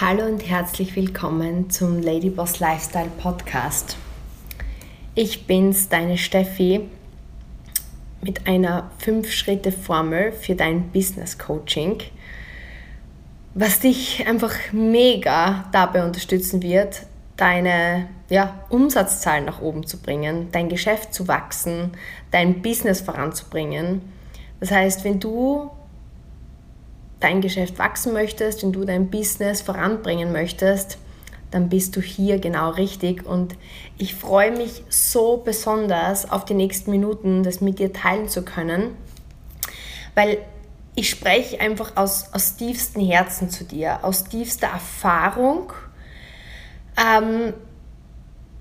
Hallo und herzlich willkommen zum Ladyboss Lifestyle Podcast. Ich bin's, deine Steffi, mit einer 5-Schritte-Formel für dein Business Coaching, was dich einfach mega dabei unterstützen wird, deine ja, Umsatzzahlen nach oben zu bringen, dein Geschäft zu wachsen, dein Business voranzubringen. Das heißt, wenn du dein Geschäft wachsen möchtest, wenn du dein Business voranbringen möchtest, dann bist du hier genau richtig. Und ich freue mich so besonders auf die nächsten Minuten, das mit dir teilen zu können, weil ich spreche einfach aus, aus tiefstem Herzen zu dir, aus tiefster Erfahrung. Ähm,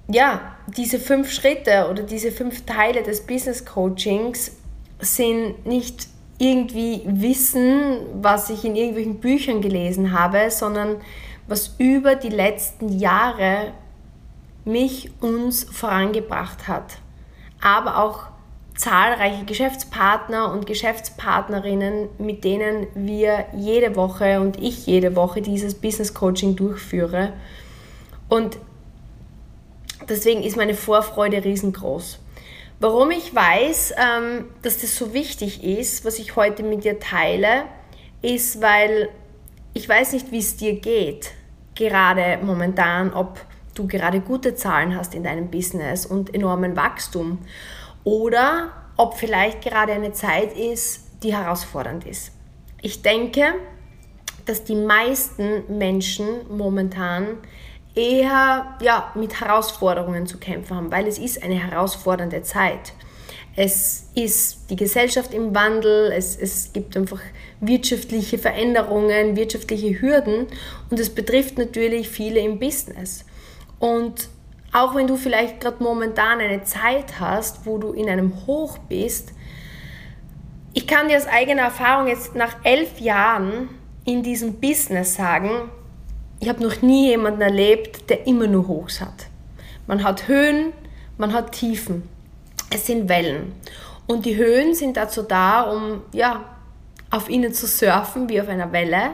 ja, diese fünf Schritte oder diese fünf Teile des Business Coachings sind nicht irgendwie Wissen, was ich in irgendwelchen Büchern gelesen habe, sondern was über die letzten Jahre mich uns vorangebracht hat. Aber auch zahlreiche Geschäftspartner und Geschäftspartnerinnen, mit denen wir jede Woche und ich jede Woche dieses Business Coaching durchführe. Und deswegen ist meine Vorfreude riesengroß. Warum ich weiß, ähm, dass das so wichtig ist, was ich heute mit dir teile, ist, weil ich weiß nicht, wie es dir geht, gerade momentan, ob du gerade gute Zahlen hast in deinem Business und enormen Wachstum oder ob vielleicht gerade eine Zeit ist, die herausfordernd ist. Ich denke, dass die meisten Menschen momentan eher ja, mit Herausforderungen zu kämpfen haben, weil es ist eine herausfordernde Zeit. Es ist die Gesellschaft im Wandel, es, es gibt einfach wirtschaftliche Veränderungen, wirtschaftliche Hürden und es betrifft natürlich viele im Business. Und auch wenn du vielleicht gerade momentan eine Zeit hast, wo du in einem Hoch bist, ich kann dir aus eigener Erfahrung jetzt nach elf Jahren in diesem Business sagen, ich habe noch nie jemanden erlebt, der immer nur Hochs hat. Man hat Höhen, man hat Tiefen. Es sind Wellen. Und die Höhen sind dazu da, um ja, auf ihnen zu surfen wie auf einer Welle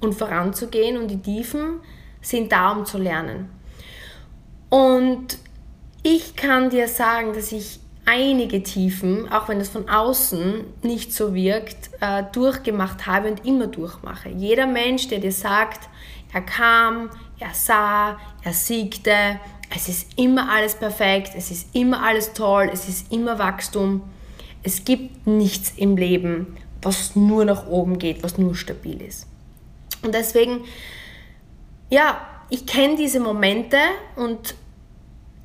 und voranzugehen. Und die Tiefen sind da, um zu lernen. Und ich kann dir sagen, dass ich einige Tiefen, auch wenn es von außen nicht so wirkt, äh, durchgemacht habe und immer durchmache. Jeder Mensch, der dir sagt, er kam, er sah, er siegte. Es ist immer alles perfekt, es ist immer alles toll, es ist immer Wachstum. Es gibt nichts im Leben, was nur nach oben geht, was nur stabil ist. Und deswegen, ja, ich kenne diese Momente und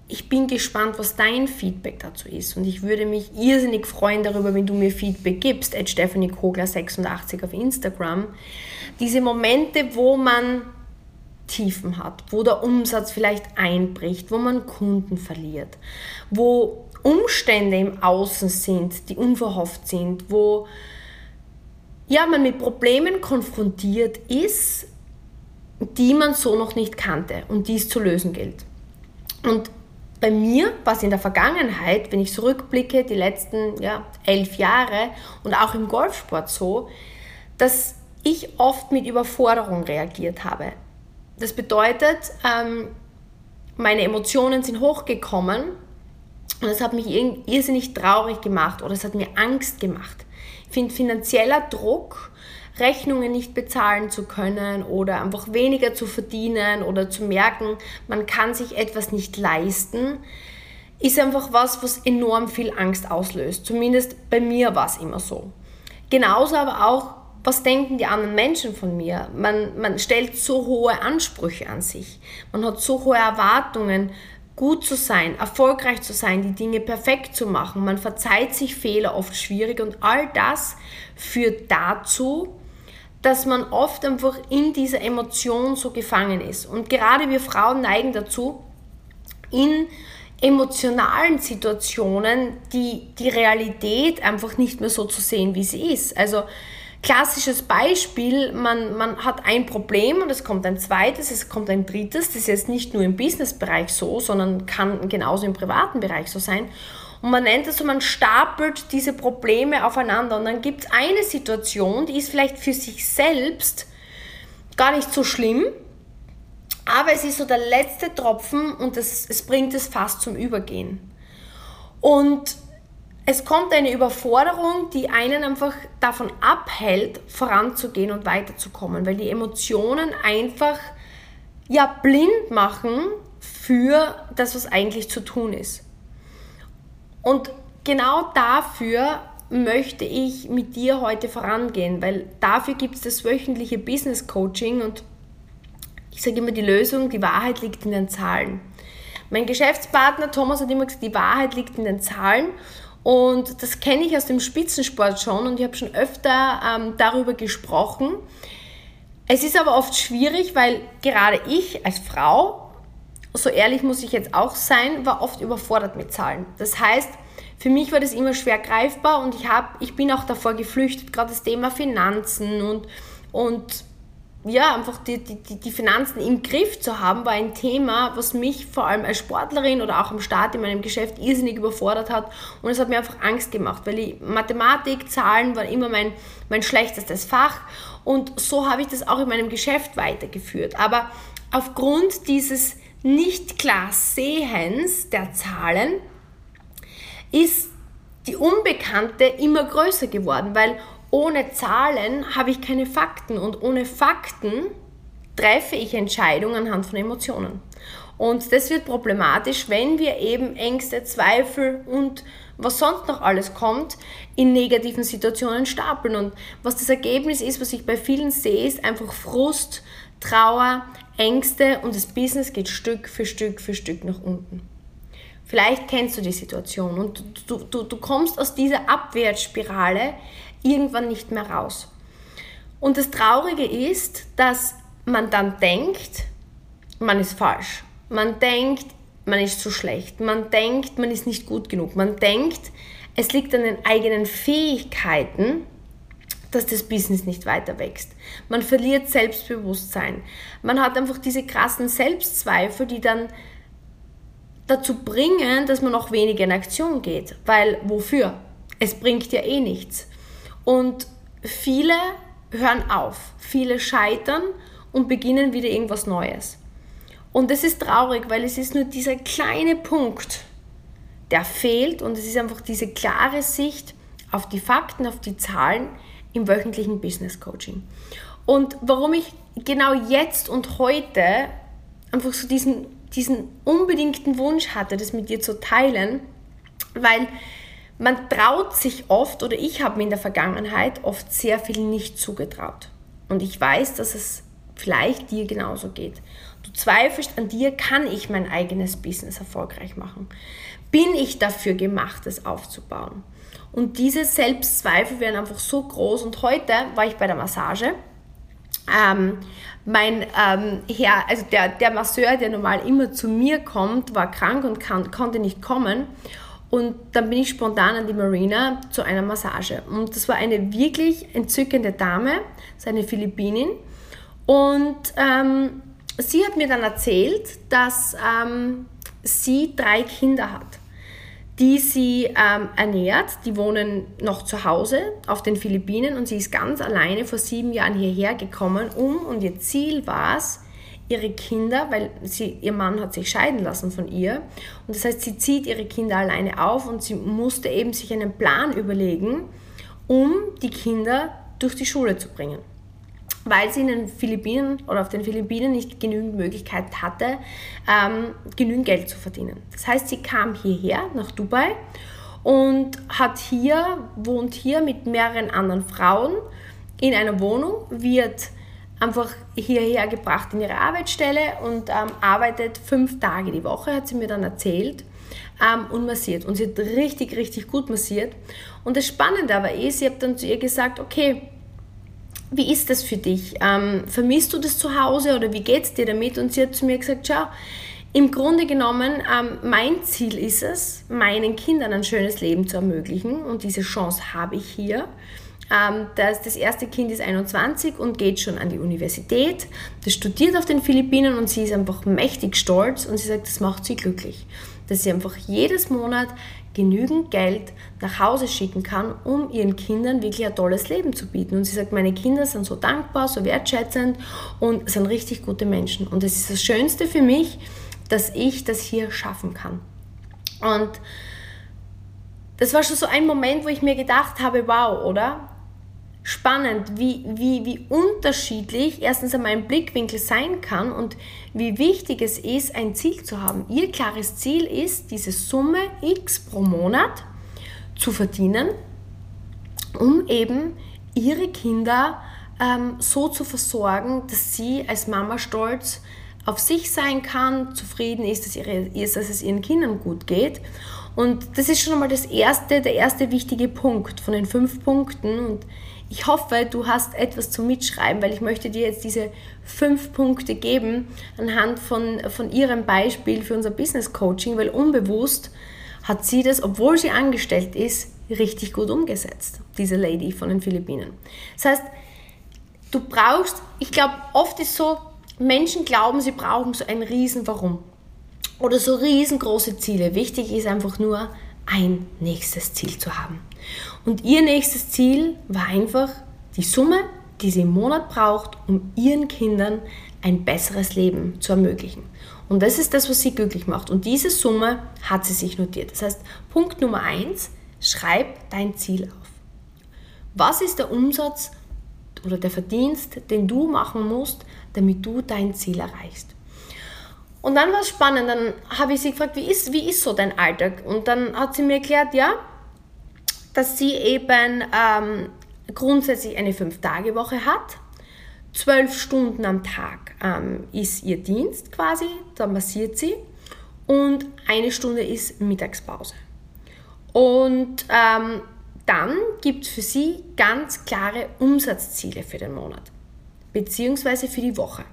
ich bin gespannt, was dein Feedback dazu ist. Und ich würde mich irrsinnig freuen darüber, wenn du mir Feedback gibst, at Stephanie Kogler86 auf Instagram. Diese Momente, wo man Tiefen hat, wo der Umsatz vielleicht einbricht, wo man Kunden verliert, wo Umstände im Außen sind, die unverhofft sind, wo ja, man mit Problemen konfrontiert ist, die man so noch nicht kannte und die es zu lösen gilt. Und bei mir war es in der Vergangenheit, wenn ich zurückblicke, die letzten ja, elf Jahre und auch im Golfsport so, dass ich oft mit Überforderung reagiert habe. Das bedeutet, ähm, meine Emotionen sind hochgekommen und es hat mich irrsinnig traurig gemacht oder es hat mir Angst gemacht. Ich finde finanzieller Druck, Rechnungen nicht bezahlen zu können oder einfach weniger zu verdienen oder zu merken, man kann sich etwas nicht leisten, ist einfach was, was enorm viel Angst auslöst. Zumindest bei mir war es immer so. Genauso aber auch was denken die anderen Menschen von mir? Man, man stellt so hohe Ansprüche an sich. Man hat so hohe Erwartungen, gut zu sein, erfolgreich zu sein, die Dinge perfekt zu machen. Man verzeiht sich Fehler oft schwierig und all das führt dazu, dass man oft einfach in dieser Emotion so gefangen ist. Und gerade wir Frauen neigen dazu, in emotionalen Situationen die, die Realität einfach nicht mehr so zu sehen, wie sie ist. Also Klassisches Beispiel, man, man hat ein Problem und es kommt ein zweites, es kommt ein drittes. Das ist jetzt nicht nur im Businessbereich so, sondern kann genauso im privaten Bereich so sein. Und man nennt es so, man stapelt diese Probleme aufeinander. Und dann gibt es eine Situation, die ist vielleicht für sich selbst gar nicht so schlimm, Aber es ist so der letzte Tropfen und es, es bringt es fast zum Übergehen. Und es kommt eine Überforderung, die einen einfach davon abhält, voranzugehen und weiterzukommen, weil die Emotionen einfach ja blind machen für das, was eigentlich zu tun ist. Und genau dafür möchte ich mit dir heute vorangehen, weil dafür gibt es das wöchentliche Business Coaching und ich sage immer, die Lösung, die Wahrheit liegt in den Zahlen. Mein Geschäftspartner Thomas hat immer gesagt, die Wahrheit liegt in den Zahlen und das kenne ich aus dem Spitzensport schon und ich habe schon öfter ähm, darüber gesprochen. Es ist aber oft schwierig, weil gerade ich als Frau, so ehrlich muss ich jetzt auch sein, war oft überfordert mit Zahlen. Das heißt, für mich war das immer schwer greifbar und ich, hab, ich bin auch davor geflüchtet, gerade das Thema Finanzen und, und ja, einfach die, die, die Finanzen im Griff zu haben, war ein Thema, was mich vor allem als Sportlerin oder auch am Start in meinem Geschäft irrsinnig überfordert hat. Und es hat mir einfach Angst gemacht, weil die Mathematik, Zahlen waren immer mein, mein schlechtestes Fach. Und so habe ich das auch in meinem Geschäft weitergeführt. Aber aufgrund dieses nicht klar Sehens der Zahlen ist die Unbekannte immer größer geworden, weil ohne Zahlen habe ich keine Fakten und ohne Fakten treffe ich Entscheidungen anhand von Emotionen. Und das wird problematisch, wenn wir eben Ängste, Zweifel und was sonst noch alles kommt, in negativen Situationen stapeln. Und was das Ergebnis ist, was ich bei vielen sehe, ist einfach Frust, Trauer, Ängste und das Business geht Stück für Stück für Stück nach unten. Vielleicht kennst du die Situation und du, du, du kommst aus dieser Abwärtsspirale irgendwann nicht mehr raus. Und das Traurige ist, dass man dann denkt, man ist falsch. Man denkt, man ist zu schlecht. Man denkt, man ist nicht gut genug. Man denkt, es liegt an den eigenen Fähigkeiten, dass das Business nicht weiter wächst. Man verliert Selbstbewusstsein. Man hat einfach diese krassen Selbstzweifel, die dann dazu bringen, dass man auch weniger in Aktion geht. Weil wofür? Es bringt ja eh nichts. Und viele hören auf, viele scheitern und beginnen wieder irgendwas Neues. Und das ist traurig, weil es ist nur dieser kleine Punkt, der fehlt und es ist einfach diese klare Sicht auf die Fakten, auf die Zahlen im wöchentlichen Business Coaching. Und warum ich genau jetzt und heute einfach so diesen, diesen unbedingten Wunsch hatte, das mit dir zu teilen, weil man traut sich oft, oder ich habe mir in der Vergangenheit oft sehr viel nicht zugetraut. Und ich weiß, dass es vielleicht dir genauso geht. Du zweifelst an dir, kann ich mein eigenes Business erfolgreich machen? Bin ich dafür gemacht, es aufzubauen? Und diese Selbstzweifel werden einfach so groß. Und heute war ich bei der Massage. Ähm, mein ähm, Herr, also der, der Masseur, der normal immer zu mir kommt, war krank und kann, konnte nicht kommen. Und dann bin ich spontan an die Marina zu einer Massage. Und das war eine wirklich entzückende Dame, seine Philippinin. Und ähm, sie hat mir dann erzählt, dass ähm, sie drei Kinder hat, die sie ähm, ernährt. Die wohnen noch zu Hause auf den Philippinen und sie ist ganz alleine vor sieben Jahren hierher gekommen, um, und ihr Ziel war es, ihre Kinder, weil sie, ihr Mann hat sich scheiden lassen von ihr. Und das heißt, sie zieht ihre Kinder alleine auf und sie musste eben sich einen Plan überlegen, um die Kinder durch die Schule zu bringen. Weil sie in den Philippinen oder auf den Philippinen nicht genügend Möglichkeit hatte, ähm, genügend Geld zu verdienen. Das heißt, sie kam hierher nach Dubai und hat hier, wohnt hier mit mehreren anderen Frauen in einer Wohnung, wird einfach hierher gebracht in ihre Arbeitsstelle und ähm, arbeitet fünf Tage die Woche, hat sie mir dann erzählt, ähm, und massiert. Und sie hat richtig, richtig gut massiert. Und das Spannende aber ist, ich habe dann zu ihr gesagt, okay, wie ist das für dich? Ähm, vermisst du das zu Hause oder wie geht es dir damit? Und sie hat zu mir gesagt, schau, im Grunde genommen, ähm, mein Ziel ist es, meinen Kindern ein schönes Leben zu ermöglichen und diese Chance habe ich hier. Ähm, das, das erste Kind ist 21 und geht schon an die Universität. Das studiert auf den Philippinen und sie ist einfach mächtig stolz und sie sagt, das macht sie glücklich. dass sie einfach jedes Monat genügend Geld nach Hause schicken kann, um ihren Kindern wirklich ein tolles Leben zu bieten. Und sie sagt, meine Kinder sind so dankbar, so wertschätzend und sind richtig gute Menschen. Und das ist das Schönste für mich, dass ich das hier schaffen kann. Und das war schon so ein Moment, wo ich mir gedacht habe, wow, oder? Spannend, wie, wie, wie unterschiedlich erstens einmal ein Blickwinkel sein kann und wie wichtig es ist, ein Ziel zu haben. Ihr klares Ziel ist, diese Summe X pro Monat zu verdienen, um eben ihre Kinder ähm, so zu versorgen, dass sie als Mama stolz auf sich sein kann, zufrieden ist, dass, ihre, ist, dass es ihren Kindern gut geht. Und das ist schon einmal das erste, der erste wichtige Punkt von den fünf Punkten. Und ich hoffe, du hast etwas zum Mitschreiben, weil ich möchte dir jetzt diese fünf Punkte geben anhand von, von ihrem Beispiel für unser Business Coaching, weil unbewusst hat sie das, obwohl sie angestellt ist, richtig gut umgesetzt, diese Lady von den Philippinen. Das heißt, du brauchst, ich glaube, oft ist so, Menschen glauben, sie brauchen so ein riesen Warum oder so riesengroße Ziele. Wichtig ist einfach nur, ein nächstes Ziel zu haben. Und ihr nächstes Ziel war einfach die Summe, die sie im Monat braucht, um ihren Kindern ein besseres Leben zu ermöglichen. Und das ist das, was sie glücklich macht. Und diese Summe hat sie sich notiert. Das heißt, Punkt Nummer eins: schreib dein Ziel auf. Was ist der Umsatz oder der Verdienst, den du machen musst, damit du dein Ziel erreichst? Und dann war es spannend, dann habe ich sie gefragt, wie ist, wie ist so dein Alltag? Und dann hat sie mir erklärt, ja, dass sie eben ähm, grundsätzlich eine Fünf-Tage-Woche hat. Zwölf Stunden am Tag ähm, ist ihr Dienst quasi, da massiert sie. Und eine Stunde ist Mittagspause. Und ähm, dann gibt es für sie ganz klare Umsatzziele für den Monat, beziehungsweise für die Woche.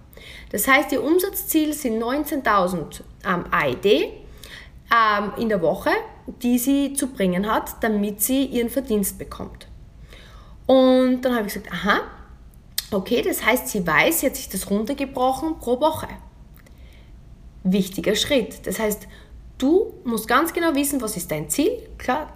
Das heißt, ihr Umsatzziel sind 19.000 ähm, AID ähm, in der Woche, die sie zu bringen hat, damit sie ihren Verdienst bekommt. Und dann habe ich gesagt, aha, okay, das heißt, sie weiß, sie hat sich das runtergebrochen pro Woche. Wichtiger Schritt. Das heißt, du musst ganz genau wissen, was ist dein Ziel, klar.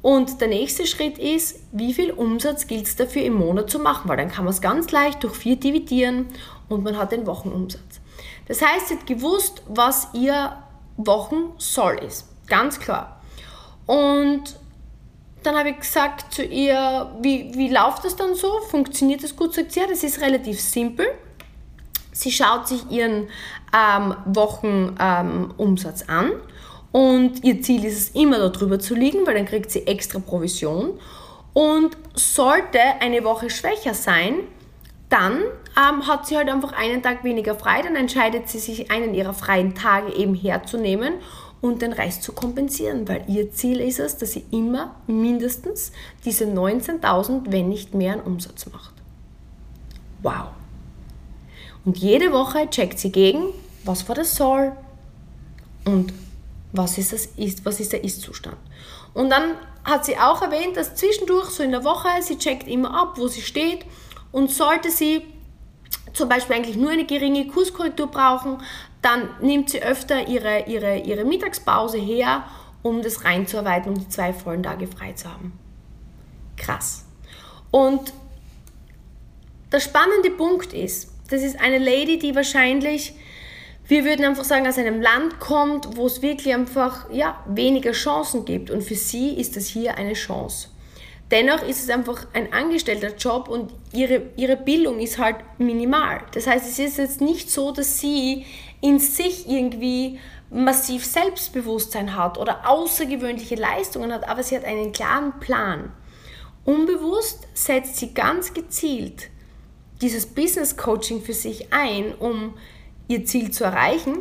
Und der nächste Schritt ist, wie viel Umsatz gilt es dafür im Monat zu machen, weil dann kann man es ganz leicht durch vier dividieren und man hat den Wochenumsatz. Das heißt, sie hat gewusst, was ihr Wochensoll ist. Ganz klar. Und dann habe ich gesagt zu ihr, wie, wie läuft das dann so? Funktioniert das gut? Sagt sie, ja, das ist relativ simpel. Sie schaut sich ihren ähm, Wochenumsatz ähm, an und ihr Ziel ist es immer darüber zu liegen, weil dann kriegt sie extra Provision. Und sollte eine Woche schwächer sein, dann ähm, hat sie halt einfach einen Tag weniger frei, dann entscheidet sie sich, einen ihrer freien Tage eben herzunehmen und den Rest zu kompensieren, weil ihr Ziel ist es, dass sie immer mindestens diese 19.000, wenn nicht mehr, an Umsatz macht. Wow. Und jede Woche checkt sie gegen, was war das Soll und was ist, das ist, was ist der Ist-Zustand. Und dann hat sie auch erwähnt, dass zwischendurch, so in der Woche, sie checkt immer ab, wo sie steht und sollte sie zum Beispiel eigentlich nur eine geringe Kurskorrektur brauchen, dann nimmt sie öfter ihre, ihre, ihre Mittagspause her, um das reinzuarbeiten, um die zwei vollen Tage frei zu haben. Krass. Und der spannende Punkt ist, das ist eine Lady, die wahrscheinlich, wir würden einfach sagen, aus einem Land kommt, wo es wirklich einfach ja, weniger Chancen gibt. Und für sie ist das hier eine Chance. Dennoch ist es einfach ein angestellter Job und ihre, ihre Bildung ist halt minimal. Das heißt, es ist jetzt nicht so, dass sie in sich irgendwie massiv Selbstbewusstsein hat oder außergewöhnliche Leistungen hat, aber sie hat einen klaren Plan. Unbewusst setzt sie ganz gezielt dieses Business Coaching für sich ein, um ihr Ziel zu erreichen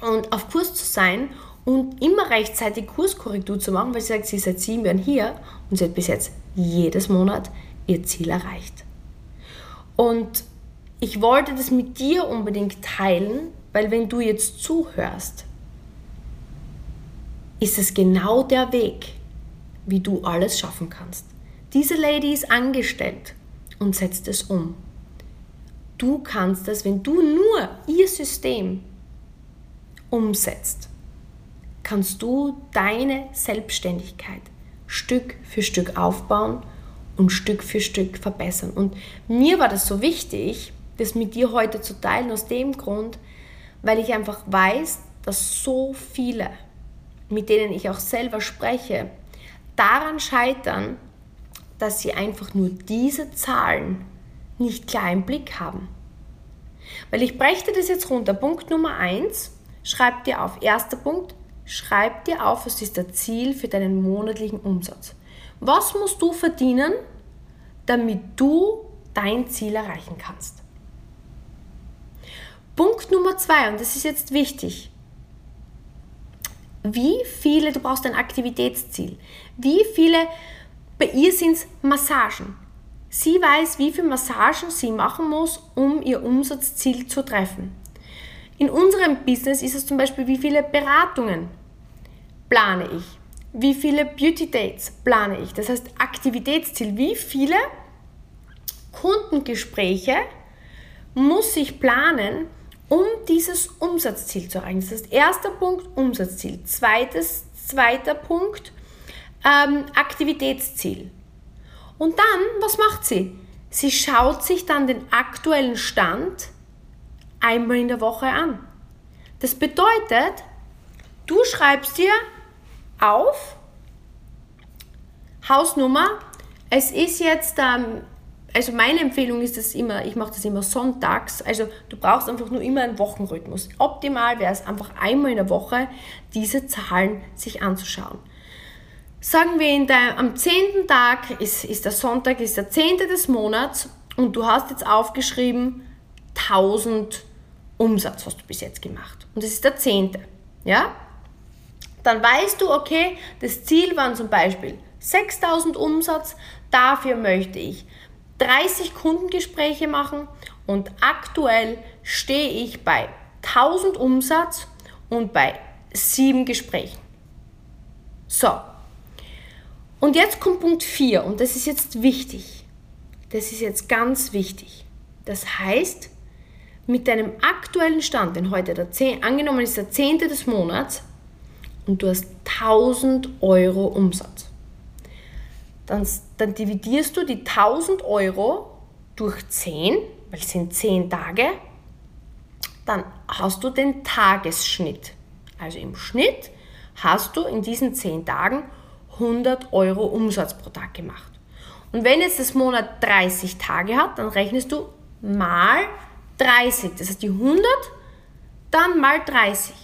und auf Kurs zu sein und immer rechtzeitig Kurskorrektur zu machen, weil sie sagt, sie ist seit sieben Jahren hier und sie hat bis jetzt jedes Monat ihr Ziel erreicht. Und ich wollte das mit dir unbedingt teilen, weil wenn du jetzt zuhörst, ist es genau der Weg, wie du alles schaffen kannst. Diese Lady ist angestellt und setzt es um. Du kannst das, wenn du nur ihr System umsetzt kannst du deine Selbstständigkeit Stück für Stück aufbauen und Stück für Stück verbessern. Und mir war das so wichtig, das mit dir heute zu teilen, aus dem Grund, weil ich einfach weiß, dass so viele, mit denen ich auch selber spreche, daran scheitern, dass sie einfach nur diese Zahlen nicht klar im Blick haben. Weil ich brächte das jetzt runter. Punkt Nummer eins, schreib dir auf. Erster Punkt, schreib dir auf, was ist das Ziel für deinen monatlichen Umsatz. Was musst du verdienen, damit du dein Ziel erreichen kannst? Punkt Nummer zwei, und das ist jetzt wichtig. Wie viele, du brauchst ein Aktivitätsziel. Wie viele, bei ihr sind es Massagen. Sie weiß, wie viele Massagen sie machen muss, um ihr Umsatzziel zu treffen. In unserem Business ist es zum Beispiel, wie viele Beratungen plane ich, wie viele Beauty Dates plane ich. Das heißt Aktivitätsziel, wie viele Kundengespräche muss ich planen, um dieses Umsatzziel zu erreichen. Das ist erster Punkt Umsatzziel. Zweites, zweiter Punkt ähm, Aktivitätsziel. Und dann, was macht sie? Sie schaut sich dann den aktuellen Stand einmal in der Woche an. Das bedeutet, du schreibst dir auf, Hausnummer, es ist jetzt, ähm, also meine Empfehlung ist es immer, ich mache das immer sonntags, also du brauchst einfach nur immer einen Wochenrhythmus. Optimal wäre es einfach einmal in der Woche, diese Zahlen sich anzuschauen. Sagen wir, in der, am 10. Tag ist, ist der Sonntag, ist der 10. des Monats und du hast jetzt aufgeschrieben 1000 Umsatz hast du bis jetzt gemacht. Und das ist der 10. Ja? Dann weißt du, okay, das Ziel waren zum Beispiel 6000 Umsatz, dafür möchte ich 30 Kundengespräche machen und aktuell stehe ich bei 1000 Umsatz und bei 7 Gesprächen. So, und jetzt kommt Punkt 4 und das ist jetzt wichtig. Das ist jetzt ganz wichtig. Das heißt, mit deinem aktuellen Stand, wenn heute der 10, angenommen ist der 10. des Monats und du hast 1000 Euro Umsatz, dann, dann dividierst du die 1000 Euro durch 10, weil es sind 10 Tage, dann hast du den Tagesschnitt. Also im Schnitt hast du in diesen 10 Tagen 100 Euro Umsatz pro Tag gemacht. Und wenn jetzt das Monat 30 Tage hat, dann rechnest du mal 30. Das heißt die 100, dann mal 30.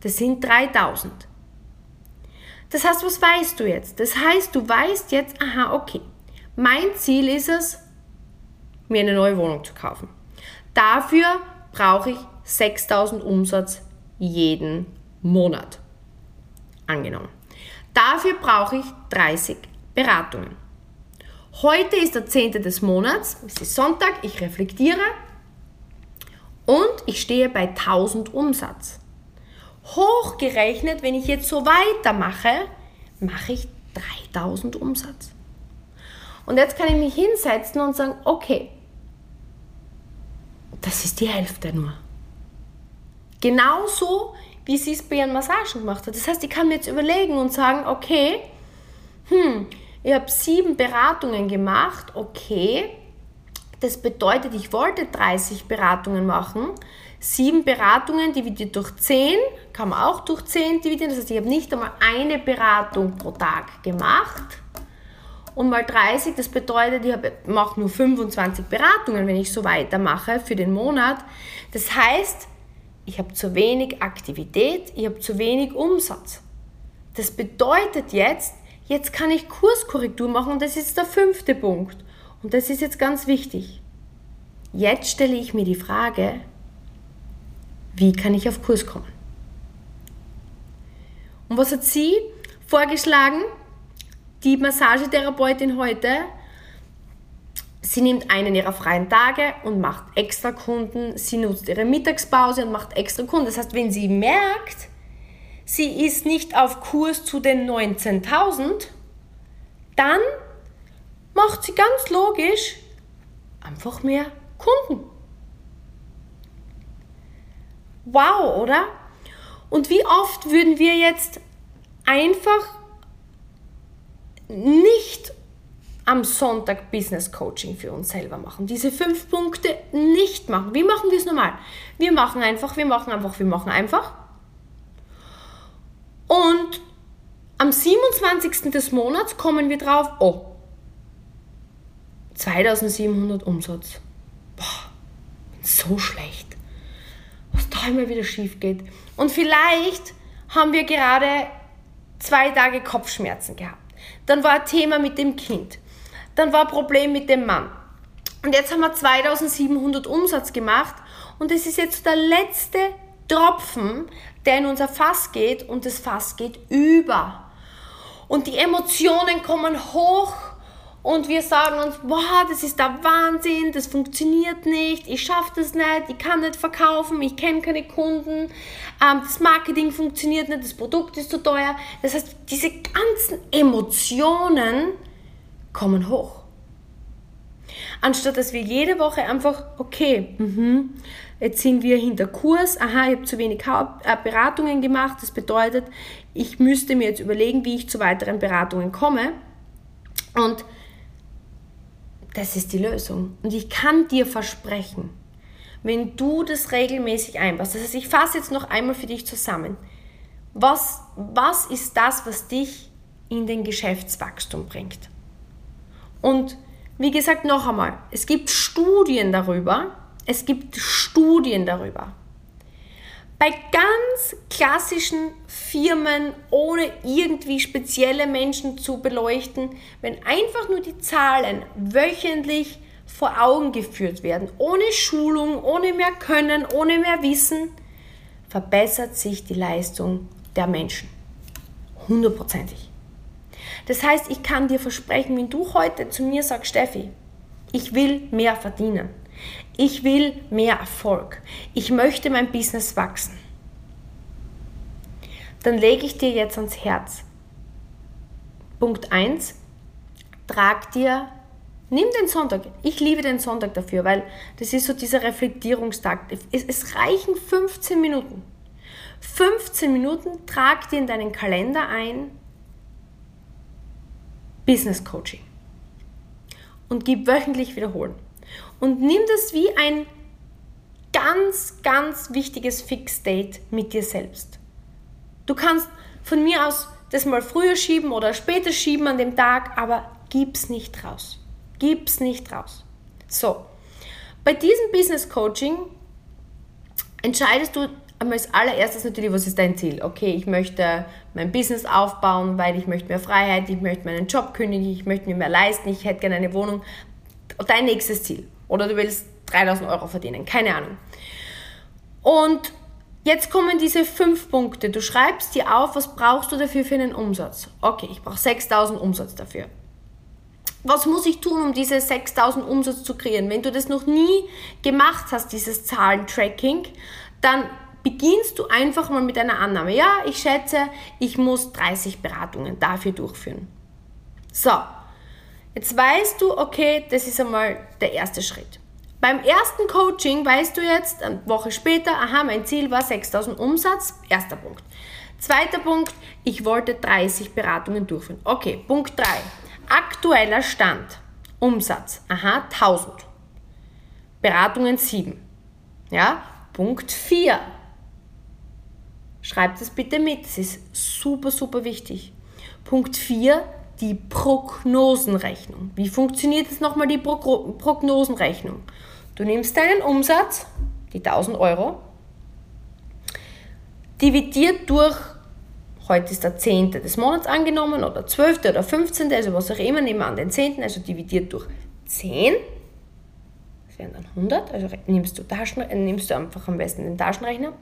Das sind 3000. Das heißt, was weißt du jetzt? Das heißt, du weißt jetzt, aha, okay, mein Ziel ist es, mir eine neue Wohnung zu kaufen. Dafür brauche ich 6000 Umsatz jeden Monat. Angenommen. Dafür brauche ich 30 Beratungen. Heute ist der 10. des Monats, es ist Sonntag, ich reflektiere und ich stehe bei 1000 Umsatz. Hochgerechnet, wenn ich jetzt so weitermache, mache ich 3000 Umsatz. Und jetzt kann ich mich hinsetzen und sagen, okay, das ist die Hälfte nur. Genauso wie sie es bei ihren Massagen gemacht hat. Das heißt, ich kann mir jetzt überlegen und sagen, okay, hm, ich habe sieben Beratungen gemacht, okay, das bedeutet, ich wollte 30 Beratungen machen. Sieben Beratungen dividiert durch 10, kann man auch durch 10 dividieren. Das heißt, ich habe nicht einmal eine Beratung pro Tag gemacht. Und mal 30, das bedeutet, ich mache nur 25 Beratungen, wenn ich so weitermache für den Monat. Das heißt, ich habe zu wenig Aktivität, ich habe zu wenig Umsatz. Das bedeutet jetzt, jetzt kann ich Kurskorrektur machen und das ist der fünfte Punkt. Und das ist jetzt ganz wichtig. Jetzt stelle ich mir die Frage, wie kann ich auf Kurs kommen? Und was hat sie vorgeschlagen? Die Massagetherapeutin heute Sie nimmt einen ihrer freien Tage und macht extra Kunden. Sie nutzt ihre Mittagspause und macht extra Kunden. Das heißt, wenn sie merkt, sie ist nicht auf Kurs zu den 19.000, dann macht sie ganz logisch einfach mehr Kunden. Wow, oder? Und wie oft würden wir jetzt einfach nicht am Sonntag Business Coaching für uns selber machen. Diese fünf Punkte nicht machen. Wie machen wir es normal? Wir machen einfach, wir machen einfach, wir machen einfach. Und am 27. des Monats kommen wir drauf, oh, 2700 Umsatz. Boah, so schlecht. Was da immer wieder schief geht. Und vielleicht haben wir gerade zwei Tage Kopfschmerzen gehabt. Dann war ein Thema mit dem Kind. Dann war ein Problem mit dem Mann. Und jetzt haben wir 2700 Umsatz gemacht und es ist jetzt der letzte Tropfen, der in unser Fass geht und das Fass geht über. Und die Emotionen kommen hoch und wir sagen uns, boah, das ist der Wahnsinn, das funktioniert nicht, ich schaffe das nicht, ich kann nicht verkaufen, ich kenne keine Kunden, ähm, das Marketing funktioniert nicht, das Produkt ist zu teuer. Das heißt, diese ganzen Emotionen kommen hoch. Anstatt dass wir jede Woche einfach, okay, mh, jetzt sind wir hinter Kurs, aha, ich habe zu wenig äh, Beratungen gemacht, das bedeutet, ich müsste mir jetzt überlegen, wie ich zu weiteren Beratungen komme. Und das ist die Lösung. Und ich kann dir versprechen, wenn du das regelmäßig einbaust, das heißt, ich fasse jetzt noch einmal für dich zusammen, was, was ist das, was dich in den Geschäftswachstum bringt? Und wie gesagt, noch einmal, es gibt Studien darüber, es gibt Studien darüber, bei ganz klassischen Firmen, ohne irgendwie spezielle Menschen zu beleuchten, wenn einfach nur die Zahlen wöchentlich vor Augen geführt werden, ohne Schulung, ohne mehr Können, ohne mehr Wissen, verbessert sich die Leistung der Menschen. Hundertprozentig. Das heißt, ich kann dir versprechen, wenn du heute zu mir sagst, Steffi, ich will mehr verdienen, ich will mehr Erfolg. Ich möchte mein Business wachsen. Dann lege ich dir jetzt ans Herz. Punkt 1. Trag dir, nimm den Sonntag. Ich liebe den Sonntag dafür, weil das ist so dieser Reflektierungstag. Es, es reichen 15 Minuten. 15 Minuten trag dir in deinen Kalender ein Business Coaching und gib wöchentlich wiederholen. Und nimm das wie ein ganz, ganz wichtiges Fix-Date mit dir selbst. Du kannst von mir aus das mal früher schieben oder später schieben an dem Tag, aber gib's nicht raus. Gib's nicht raus. So, bei diesem Business Coaching entscheidest du als allererstes natürlich, was ist dein Ziel? Okay, ich möchte mein Business aufbauen, weil ich möchte mehr Freiheit, ich möchte meinen Job kündigen, ich möchte mir mehr leisten, ich hätte gerne eine Wohnung. Dein nächstes Ziel. Oder du willst 3000 Euro verdienen, keine Ahnung. Und jetzt kommen diese fünf Punkte. Du schreibst dir auf, was brauchst du dafür für einen Umsatz? Okay, ich brauche 6000 Umsatz dafür. Was muss ich tun, um diese 6000 Umsatz zu kreieren? Wenn du das noch nie gemacht hast, dieses Zahlentracking, dann beginnst du einfach mal mit einer Annahme. Ja, ich schätze, ich muss 30 Beratungen dafür durchführen. So, Jetzt weißt du, okay, das ist einmal der erste Schritt. Beim ersten Coaching weißt du jetzt, eine Woche später, aha, mein Ziel war 6000 Umsatz, erster Punkt. Zweiter Punkt, ich wollte 30 Beratungen durchführen. Okay, Punkt 3. Aktueller Stand, Umsatz, aha, 1000. Beratungen 7. Ja, Punkt 4. Schreib das bitte mit, das ist super, super wichtig. Punkt 4, die Prognosenrechnung. Wie funktioniert jetzt nochmal die Pro Prognosenrechnung? Du nimmst deinen Umsatz, die 1000 Euro, dividiert durch, heute ist der 10. des Monats angenommen oder 12. oder 15. also was auch immer, nehmen wir an den 10. also dividiert durch 10. Das wären dann 100, also nimmst du, Taschen, äh, nimmst du einfach am besten den Taschenrechner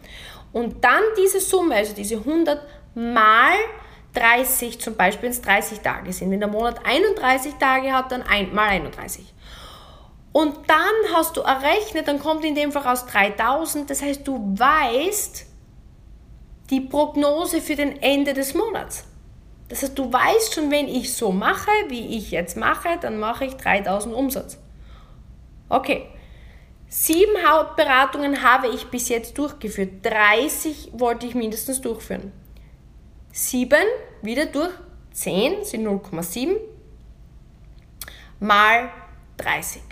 und dann diese Summe, also diese 100 mal 30 zum Beispiel, es 30 Tage sind. Wenn der Monat 31 Tage hat, dann ein, mal 31. Und dann hast du errechnet, dann kommt in dem Fall aus 3000, das heißt, du weißt die Prognose für den Ende des Monats. Das heißt, du weißt schon, wenn ich so mache, wie ich jetzt mache, dann mache ich 3000 Umsatz. Okay, Sieben Hautberatungen habe ich bis jetzt durchgeführt. 30 wollte ich mindestens durchführen. Sieben wieder durch 10 sind 0,7 mal 30.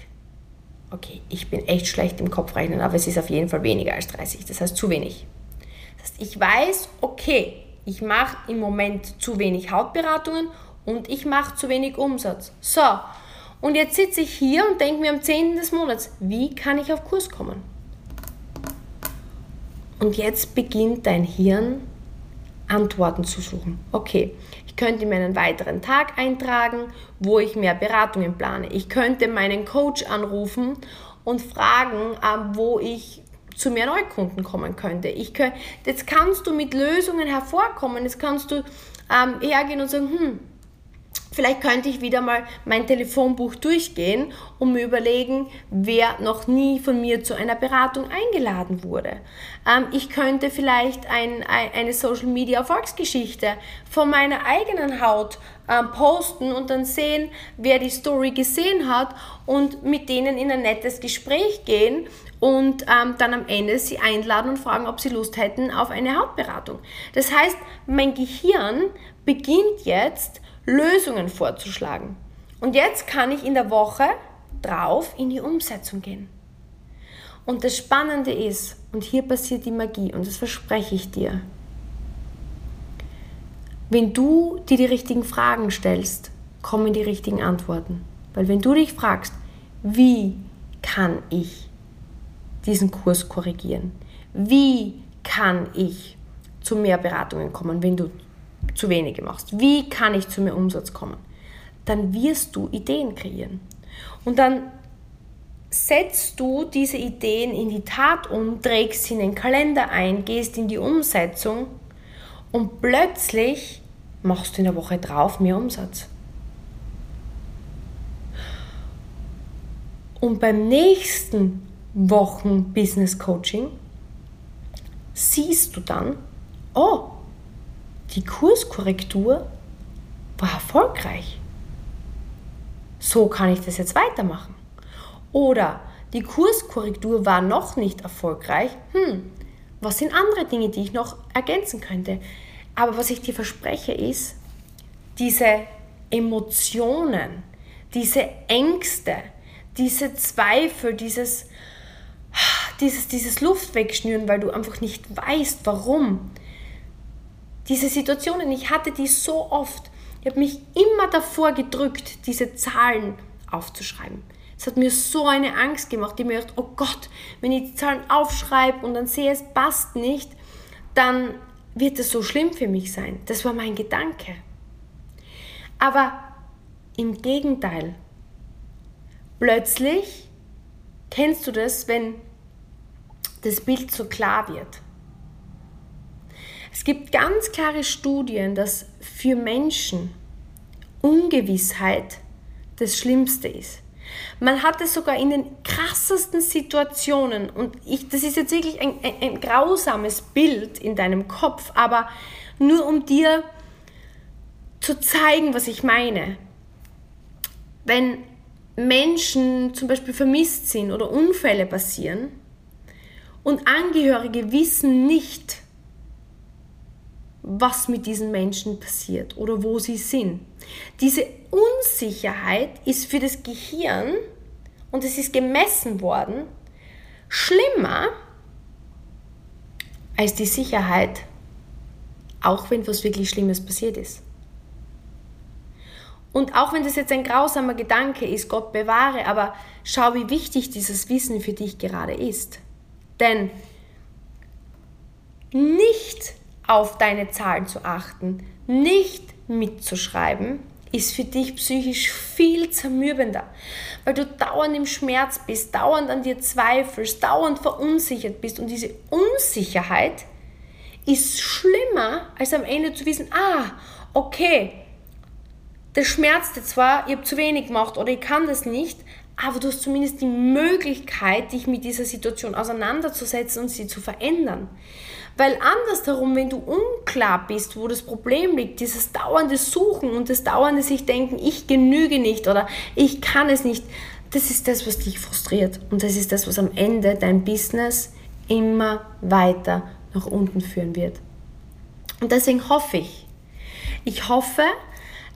Okay, ich bin echt schlecht im Kopfrechnen, aber es ist auf jeden Fall weniger als 30. Das heißt zu wenig. Das heißt, ich weiß, okay, ich mache im Moment zu wenig Hautberatungen und ich mache zu wenig Umsatz. So, und jetzt sitze ich hier und denke mir am 10. des Monats, wie kann ich auf Kurs kommen? Und jetzt beginnt dein Hirn Antworten zu suchen. Okay, ich könnte mir einen weiteren Tag eintragen, wo ich mehr Beratungen plane. Ich könnte meinen Coach anrufen und fragen, ähm, wo ich zu mehr Neukunden kommen könnte. Ich könnte, jetzt kannst du mit Lösungen hervorkommen. Jetzt kannst du ähm, hergehen und sagen, hm, Vielleicht könnte ich wieder mal mein Telefonbuch durchgehen und mir überlegen, wer noch nie von mir zu einer Beratung eingeladen wurde. Ähm, ich könnte vielleicht ein, eine Social Media Erfolgsgeschichte von meiner eigenen Haut ähm, posten und dann sehen, wer die Story gesehen hat und mit denen in ein nettes Gespräch gehen und ähm, dann am Ende sie einladen und fragen, ob sie Lust hätten auf eine Hautberatung. Das heißt, mein Gehirn beginnt jetzt Lösungen vorzuschlagen. Und jetzt kann ich in der Woche drauf in die Umsetzung gehen. Und das Spannende ist, und hier passiert die Magie, und das verspreche ich dir, wenn du dir die richtigen Fragen stellst, kommen die richtigen Antworten. Weil wenn du dich fragst, wie kann ich diesen Kurs korrigieren? Wie kann ich zu mehr Beratungen kommen, wenn du zu wenige machst. Wie kann ich zu mehr Umsatz kommen? Dann wirst du Ideen kreieren. Und dann setzt du diese Ideen in die Tat um, trägst sie in den Kalender ein, gehst in die Umsetzung und plötzlich machst du in der Woche drauf mehr Umsatz. Und beim nächsten Wochen Business Coaching siehst du dann, oh, die Kurskorrektur war erfolgreich. So kann ich das jetzt weitermachen. Oder die Kurskorrektur war noch nicht erfolgreich. Hm, was sind andere Dinge, die ich noch ergänzen könnte? Aber was ich dir verspreche ist, diese Emotionen, diese Ängste, diese Zweifel, dieses, dieses, dieses Luftwegschnüren, weil du einfach nicht weißt, warum, diese Situationen, ich hatte die so oft. Ich habe mich immer davor gedrückt, diese Zahlen aufzuschreiben. Es hat mir so eine Angst gemacht. Ich mir gedacht, oh Gott, wenn ich die Zahlen aufschreibe und dann sehe, es passt nicht, dann wird es so schlimm für mich sein. Das war mein Gedanke. Aber im Gegenteil, plötzlich kennst du das, wenn das Bild so klar wird. Es gibt ganz klare Studien, dass für Menschen Ungewissheit das Schlimmste ist. Man hat es sogar in den krassesten Situationen, und ich, das ist jetzt wirklich ein, ein, ein grausames Bild in deinem Kopf, aber nur um dir zu zeigen, was ich meine. Wenn Menschen zum Beispiel vermisst sind oder Unfälle passieren und Angehörige wissen nicht, was mit diesen Menschen passiert oder wo sie sind. Diese Unsicherheit ist für das Gehirn, und es ist gemessen worden, schlimmer als die Sicherheit, auch wenn was wirklich Schlimmes passiert ist. Und auch wenn das jetzt ein grausamer Gedanke ist, Gott bewahre, aber schau, wie wichtig dieses Wissen für dich gerade ist. Denn nicht auf deine Zahlen zu achten, nicht mitzuschreiben, ist für dich psychisch viel zermürbender, weil du dauernd im Schmerz bist, dauernd an dir zweifelst, dauernd verunsichert bist und diese Unsicherheit ist schlimmer, als am Ende zu wissen, ah, okay, das schmerzte zwar, ich habe zu wenig gemacht oder ich kann das nicht, aber du hast zumindest die Möglichkeit, dich mit dieser Situation auseinanderzusetzen und sie zu verändern. Weil andersherum, wenn du unklar bist, wo das Problem liegt, dieses dauernde Suchen und das dauernde sich denken, ich genüge nicht oder ich kann es nicht, das ist das, was dich frustriert. Und das ist das, was am Ende dein Business immer weiter nach unten führen wird. Und deswegen hoffe ich, ich hoffe,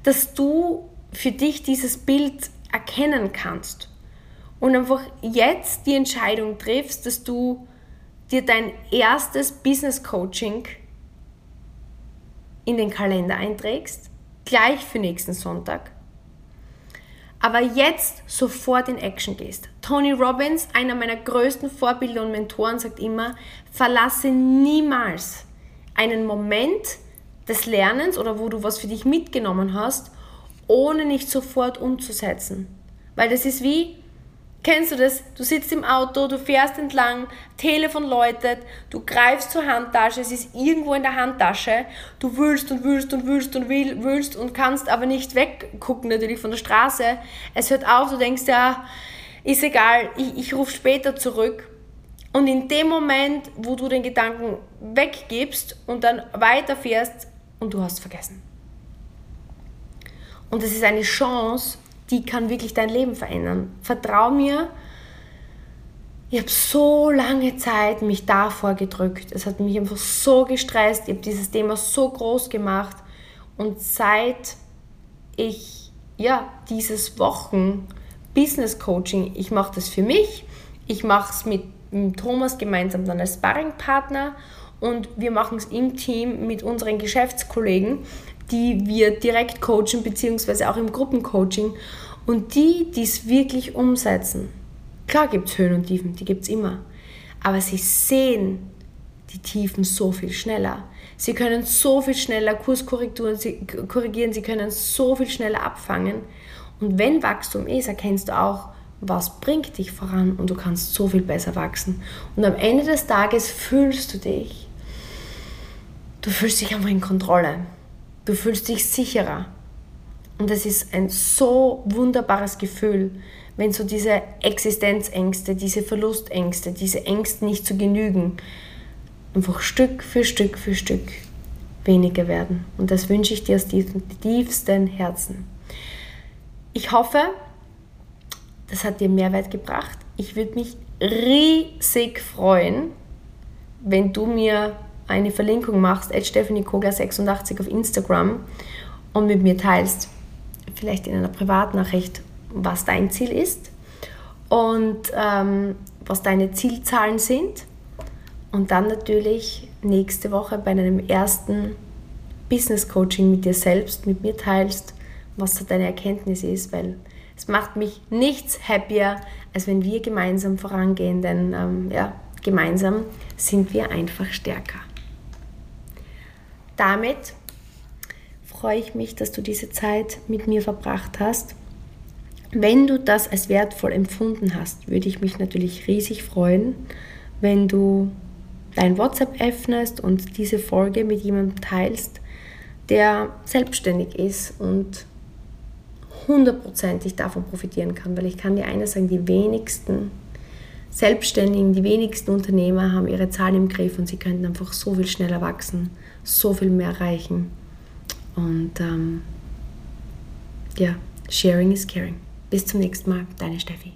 dass du für dich dieses Bild erkennen kannst und einfach jetzt die Entscheidung triffst, dass du dir dein erstes Business Coaching in den Kalender einträgst, gleich für nächsten Sonntag. Aber jetzt sofort in Action gehst. Tony Robbins, einer meiner größten Vorbilder und Mentoren, sagt immer, verlasse niemals einen Moment des Lernens oder wo du was für dich mitgenommen hast, ohne nicht sofort umzusetzen. Weil das ist wie, Kennst du das? Du sitzt im Auto, du fährst entlang, Telefon läutet, du greifst zur Handtasche, es ist irgendwo in der Handtasche, du wühlst und wühlst und wühlst und wühlst und kannst aber nicht weggucken natürlich von der Straße. Es hört auf, du denkst ja, ist egal, ich, ich rufe später zurück. Und in dem Moment, wo du den Gedanken weggibst und dann weiterfährst und du hast vergessen. Und es ist eine Chance, die kann wirklich dein Leben verändern. Vertrau mir, ich habe so lange Zeit mich davor gedrückt. Es hat mich einfach so gestresst. Ich habe dieses Thema so groß gemacht. Und seit ich ja dieses Wochen Business Coaching, ich mache das für mich. Ich mache es mit, mit Thomas gemeinsam dann als Sparringpartner und wir machen es im Team mit unseren Geschäftskollegen die wir direkt coachen, beziehungsweise auch im Gruppencoaching. Und die, die es wirklich umsetzen, klar gibt es Höhen und Tiefen, die gibt es immer, aber sie sehen die Tiefen so viel schneller. Sie können so viel schneller Kurskorrekturen korrigieren, sie können so viel schneller abfangen. Und wenn Wachstum ist, erkennst du auch, was bringt dich voran und du kannst so viel besser wachsen. Und am Ende des Tages fühlst du dich, du fühlst dich einfach in Kontrolle. Du fühlst dich sicherer. Und es ist ein so wunderbares Gefühl, wenn so diese Existenzängste, diese Verlustängste, diese Ängste nicht zu genügen, einfach Stück für Stück für Stück weniger werden. Und das wünsche ich dir aus tiefstem Herzen. Ich hoffe, das hat dir Mehrwert gebracht. Ich würde mich riesig freuen, wenn du mir eine Verlinkung machst, stephaniekogler86 auf Instagram und mit mir teilst, vielleicht in einer Privatnachricht, was dein Ziel ist und ähm, was deine Zielzahlen sind. Und dann natürlich nächste Woche bei einem ersten Business Coaching mit dir selbst, mit mir teilst, was deine Erkenntnis ist, weil es macht mich nichts happier, als wenn wir gemeinsam vorangehen, denn ähm, ja, gemeinsam sind wir einfach stärker damit freue ich mich, dass du diese Zeit mit mir verbracht hast. Wenn du das als wertvoll empfunden hast, würde ich mich natürlich riesig freuen, wenn du dein WhatsApp öffnest und diese Folge mit jemandem teilst, der selbstständig ist und hundertprozentig davon profitieren kann, weil ich kann dir eines sagen, die wenigsten Selbstständigen, die wenigsten Unternehmer haben ihre Zahlen im Griff und sie könnten einfach so viel schneller wachsen, so viel mehr erreichen. Und ähm, ja, sharing is caring. Bis zum nächsten Mal, deine Steffi.